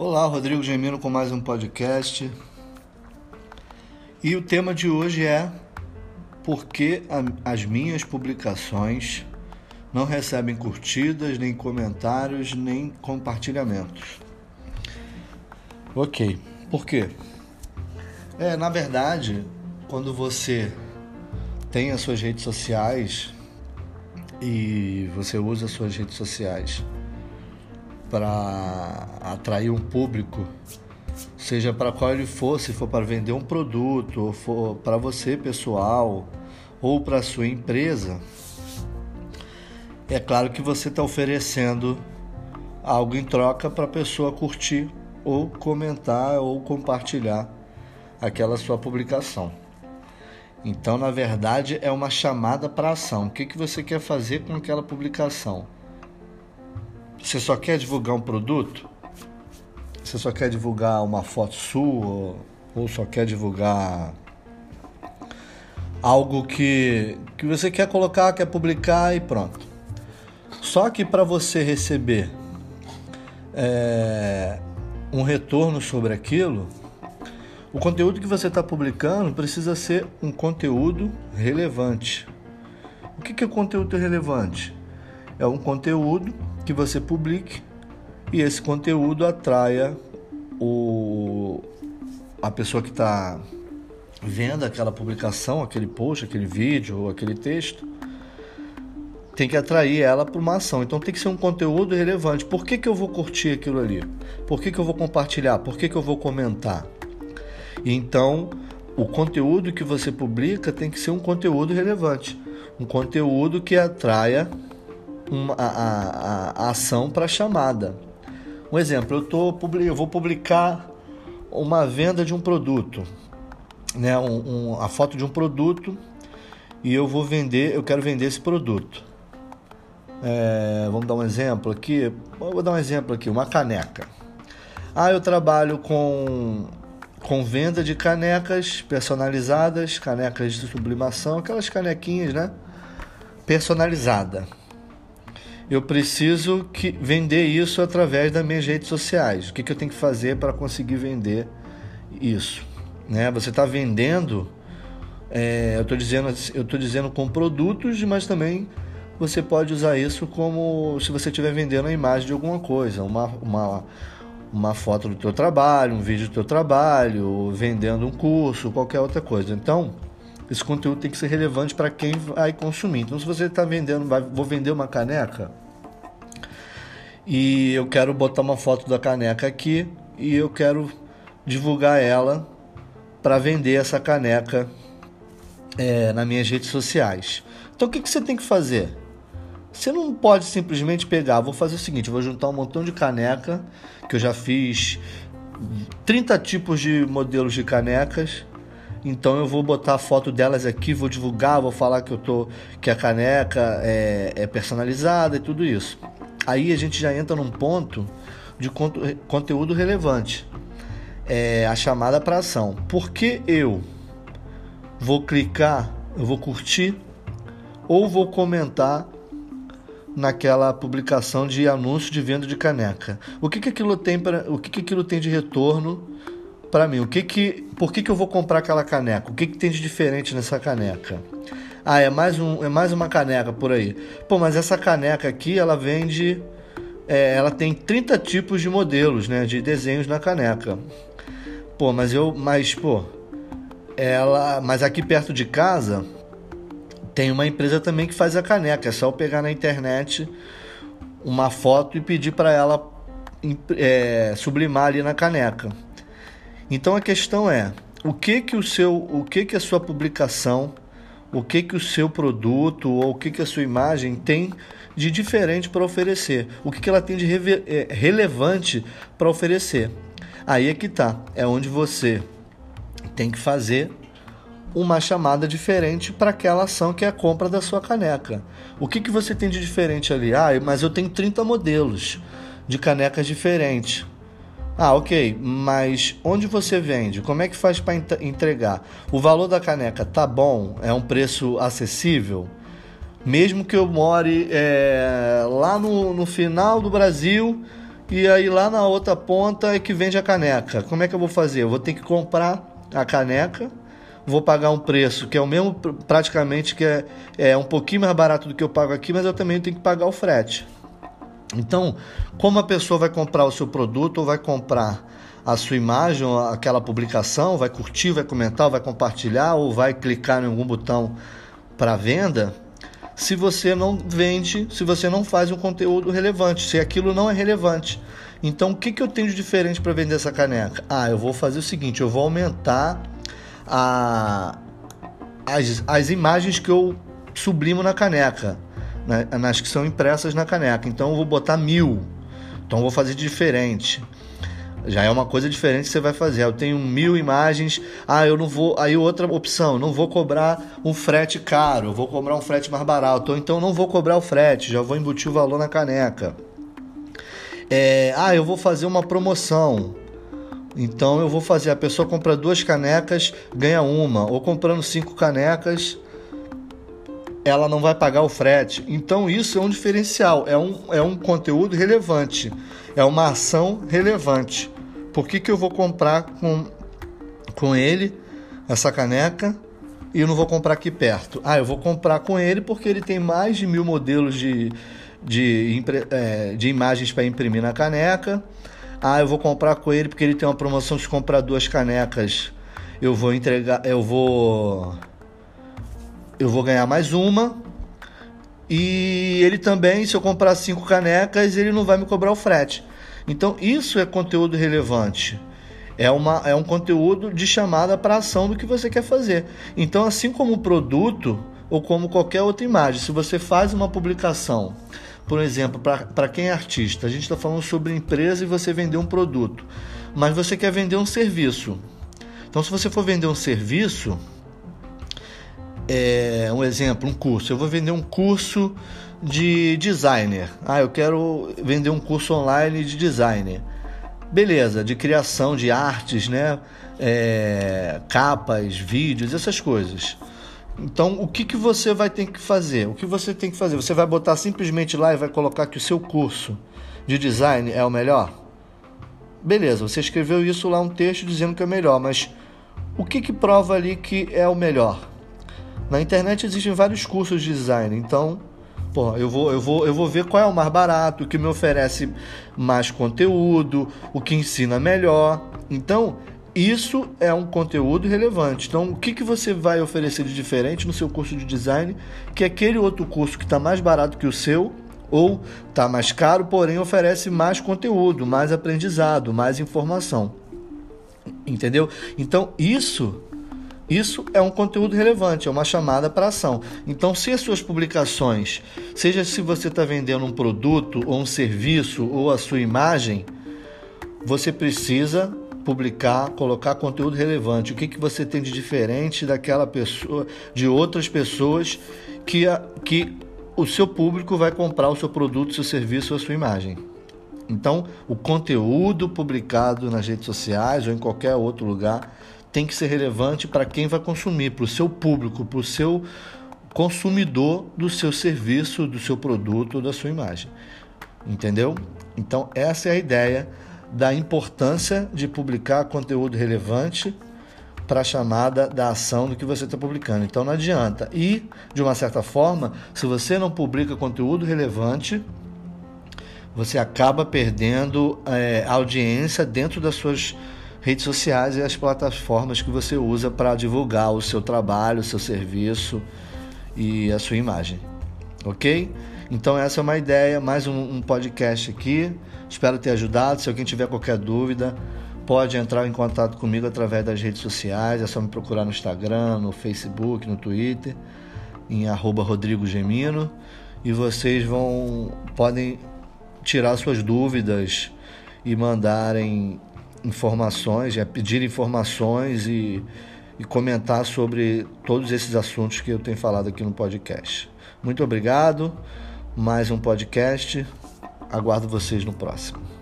Olá, Rodrigo Gemino com mais um podcast. E o tema de hoje é por que as minhas publicações não recebem curtidas, nem comentários, nem compartilhamentos. Ok, por quê? É, na verdade, quando você tem as suas redes sociais e você usa as suas redes sociais para atrair um público, seja para qual ele for, se for para vender um produto, ou for para você pessoal, ou para sua empresa, é claro que você está oferecendo algo em troca para a pessoa curtir ou comentar ou compartilhar aquela sua publicação. Então, na verdade, é uma chamada para ação. O que, que você quer fazer com aquela publicação? Você só quer divulgar um produto? Você só quer divulgar uma foto sua? Ou só quer divulgar algo que, que você quer colocar, quer publicar e pronto. Só que para você receber é, um retorno sobre aquilo, o conteúdo que você está publicando precisa ser um conteúdo relevante. O que é conteúdo relevante? É um conteúdo que você publique e esse conteúdo atraia o, a pessoa que está vendo aquela publicação, aquele post, aquele vídeo aquele texto, tem que atrair ela para uma ação. Então tem que ser um conteúdo relevante. Por que, que eu vou curtir aquilo ali? Por que, que eu vou compartilhar? Por que, que eu vou comentar? Então, o conteúdo que você publica tem que ser um conteúdo relevante, um conteúdo que atraia uma, a, a, a ação para chamada. Um exemplo, eu, tô, eu vou publicar uma venda de um produto, né, um, um, a foto de um produto e eu vou vender, eu quero vender esse produto. É, vamos dar um exemplo aqui. Vou dar um exemplo aqui, uma caneca. Ah, eu trabalho com com venda de canecas personalizadas, canecas de sublimação, aquelas canequinhas, né? Personalizada. Eu preciso que vender isso através das minhas redes sociais. O que, que eu tenho que fazer para conseguir vender isso? Né? Você está vendendo, é, eu estou dizendo, eu estou dizendo com produtos, mas também você pode usar isso como se você estiver vendendo a imagem de alguma coisa, uma, uma uma foto do teu trabalho, um vídeo do teu trabalho, vendendo um curso, qualquer outra coisa. Então, esse conteúdo tem que ser relevante para quem vai consumir. Então, se você está vendendo, vai, vou vender uma caneca e eu quero botar uma foto da caneca aqui e eu quero divulgar ela para vender essa caneca é, nas minhas redes sociais. Então, o que, que você tem que fazer? Você não pode simplesmente pegar, vou fazer o seguinte, vou juntar um montão de caneca, que eu já fiz 30 tipos de modelos de canecas. Então eu vou botar a foto delas aqui, vou divulgar, vou falar que eu tô que a caneca é, é personalizada e tudo isso. Aí a gente já entra num ponto de conteúdo relevante. É a chamada para ação. Porque eu vou clicar, eu vou curtir ou vou comentar naquela publicação de anúncio de venda de caneca. O que, que aquilo tem para, o que, que aquilo tem de retorno para mim? O que que, por que, que eu vou comprar aquela caneca? O que, que tem de diferente nessa caneca? Ah, é mais, um, é mais uma caneca por aí. Pô, mas essa caneca aqui, ela vende. É, ela tem 30 tipos de modelos, né? De desenhos na caneca. Pô, mas eu. Mas, pô. Ela. Mas aqui perto de casa tem uma empresa também que faz a caneca. É só eu pegar na internet uma foto e pedir para ela é, sublimar ali na caneca. Então a questão é o que que o seu, o que que a sua publicação, o que que o seu produto ou o que que a sua imagem tem de diferente para oferecer, o que que ela tem de é, relevante para oferecer. Aí é que tá, é onde você tem que fazer uma chamada diferente para aquela ação que é a compra da sua caneca. O que, que você tem de diferente ali? Ah, mas eu tenho 30 modelos de canecas diferentes. Ah, ok, mas onde você vende? Como é que faz para entregar? O valor da caneca tá bom? É um preço acessível? Mesmo que eu more é, lá no, no final do Brasil e aí lá na outra ponta é que vende a caneca. Como é que eu vou fazer? Eu vou ter que comprar a caneca, vou pagar um preço que é o mesmo praticamente que é, é um pouquinho mais barato do que eu pago aqui, mas eu também tenho que pagar o frete. Então, como a pessoa vai comprar o seu produto ou vai comprar a sua imagem, aquela publicação, vai curtir, vai comentar, vai compartilhar ou vai clicar em algum botão para venda, se você não vende, se você não faz um conteúdo relevante, se aquilo não é relevante. Então, o que, que eu tenho de diferente para vender essa caneca? Ah, eu vou fazer o seguinte: eu vou aumentar a, as, as imagens que eu sublimo na caneca, né, nas que são impressas na caneca. Então, eu vou botar mil. Então, eu vou fazer diferente. Já é uma coisa diferente que você vai fazer. Eu tenho mil imagens. Ah, eu não vou. Aí outra opção, não vou cobrar um frete caro, eu vou cobrar um frete mais barato. Ou então não vou cobrar o frete, já vou embutir o valor na caneca. É, ah, eu vou fazer uma promoção. Então eu vou fazer, a pessoa compra duas canecas, ganha uma. Ou comprando cinco canecas, ela não vai pagar o frete. Então isso é um diferencial, é um, é um conteúdo relevante, é uma ação relevante. Por que, que eu vou comprar com, com ele essa caneca e eu não vou comprar aqui perto? Ah, eu vou comprar com ele porque ele tem mais de mil modelos de, de, é, de imagens para imprimir na caneca. Ah, eu vou comprar com ele porque ele tem uma promoção se comprar duas canecas. Eu vou entregar, eu vou eu vou ganhar mais uma. E ele também, se eu comprar cinco canecas, ele não vai me cobrar o frete. Então, isso é conteúdo relevante. É, uma, é um conteúdo de chamada para ação do que você quer fazer. Então, assim como o produto ou como qualquer outra imagem, se você faz uma publicação, por exemplo, para quem é artista, a gente está falando sobre empresa e você vender um produto, mas você quer vender um serviço. Então, se você for vender um serviço, é, um exemplo, um curso. Eu vou vender um curso de designer. Ah, eu quero vender um curso online de designer. Beleza, de criação de artes, né? É, capas, vídeos, essas coisas. Então, o que, que você vai ter que fazer? O que você tem que fazer? Você vai botar simplesmente lá e vai colocar que o seu curso de design é o melhor? Beleza, você escreveu isso lá um texto dizendo que é o melhor, mas o que, que prova ali que é o melhor? Na internet existem vários cursos de design, então, pô, eu vou, eu vou, eu vou ver qual é o mais barato, o que me oferece mais conteúdo, o que ensina melhor. Então, isso é um conteúdo relevante. Então, o que, que você vai oferecer de diferente no seu curso de design que aquele outro curso que está mais barato que o seu ou está mais caro, porém oferece mais conteúdo, mais aprendizado, mais informação. Entendeu? Então, isso isso é um conteúdo relevante, é uma chamada para ação. Então, se as suas publicações, seja se você está vendendo um produto ou um serviço ou a sua imagem, você precisa publicar, colocar conteúdo relevante. O que, que você tem de diferente daquela pessoa, de outras pessoas que, que o seu público vai comprar o seu produto, seu serviço ou a sua imagem. Então, o conteúdo publicado nas redes sociais ou em qualquer outro lugar tem que ser relevante para quem vai consumir, para o seu público, para o seu consumidor do seu serviço, do seu produto, da sua imagem. Entendeu? Então, essa é a ideia da importância de publicar conteúdo relevante para a chamada da ação do que você está publicando. Então, não adianta. E, de uma certa forma, se você não publica conteúdo relevante, você acaba perdendo é, audiência dentro das suas redes sociais e as plataformas que você usa para divulgar o seu trabalho, o seu serviço e a sua imagem. Ok? Então, essa é uma ideia, mais um, um podcast aqui. Espero ter ajudado. Se alguém tiver qualquer dúvida, pode entrar em contato comigo através das redes sociais. É só me procurar no Instagram, no Facebook, no Twitter, em arroba Rodrigo Gemino. E vocês vão podem tirar suas dúvidas e mandarem informações, é pedir informações e, e comentar sobre todos esses assuntos que eu tenho falado aqui no podcast. Muito obrigado. Mais um podcast. Aguardo vocês no próximo.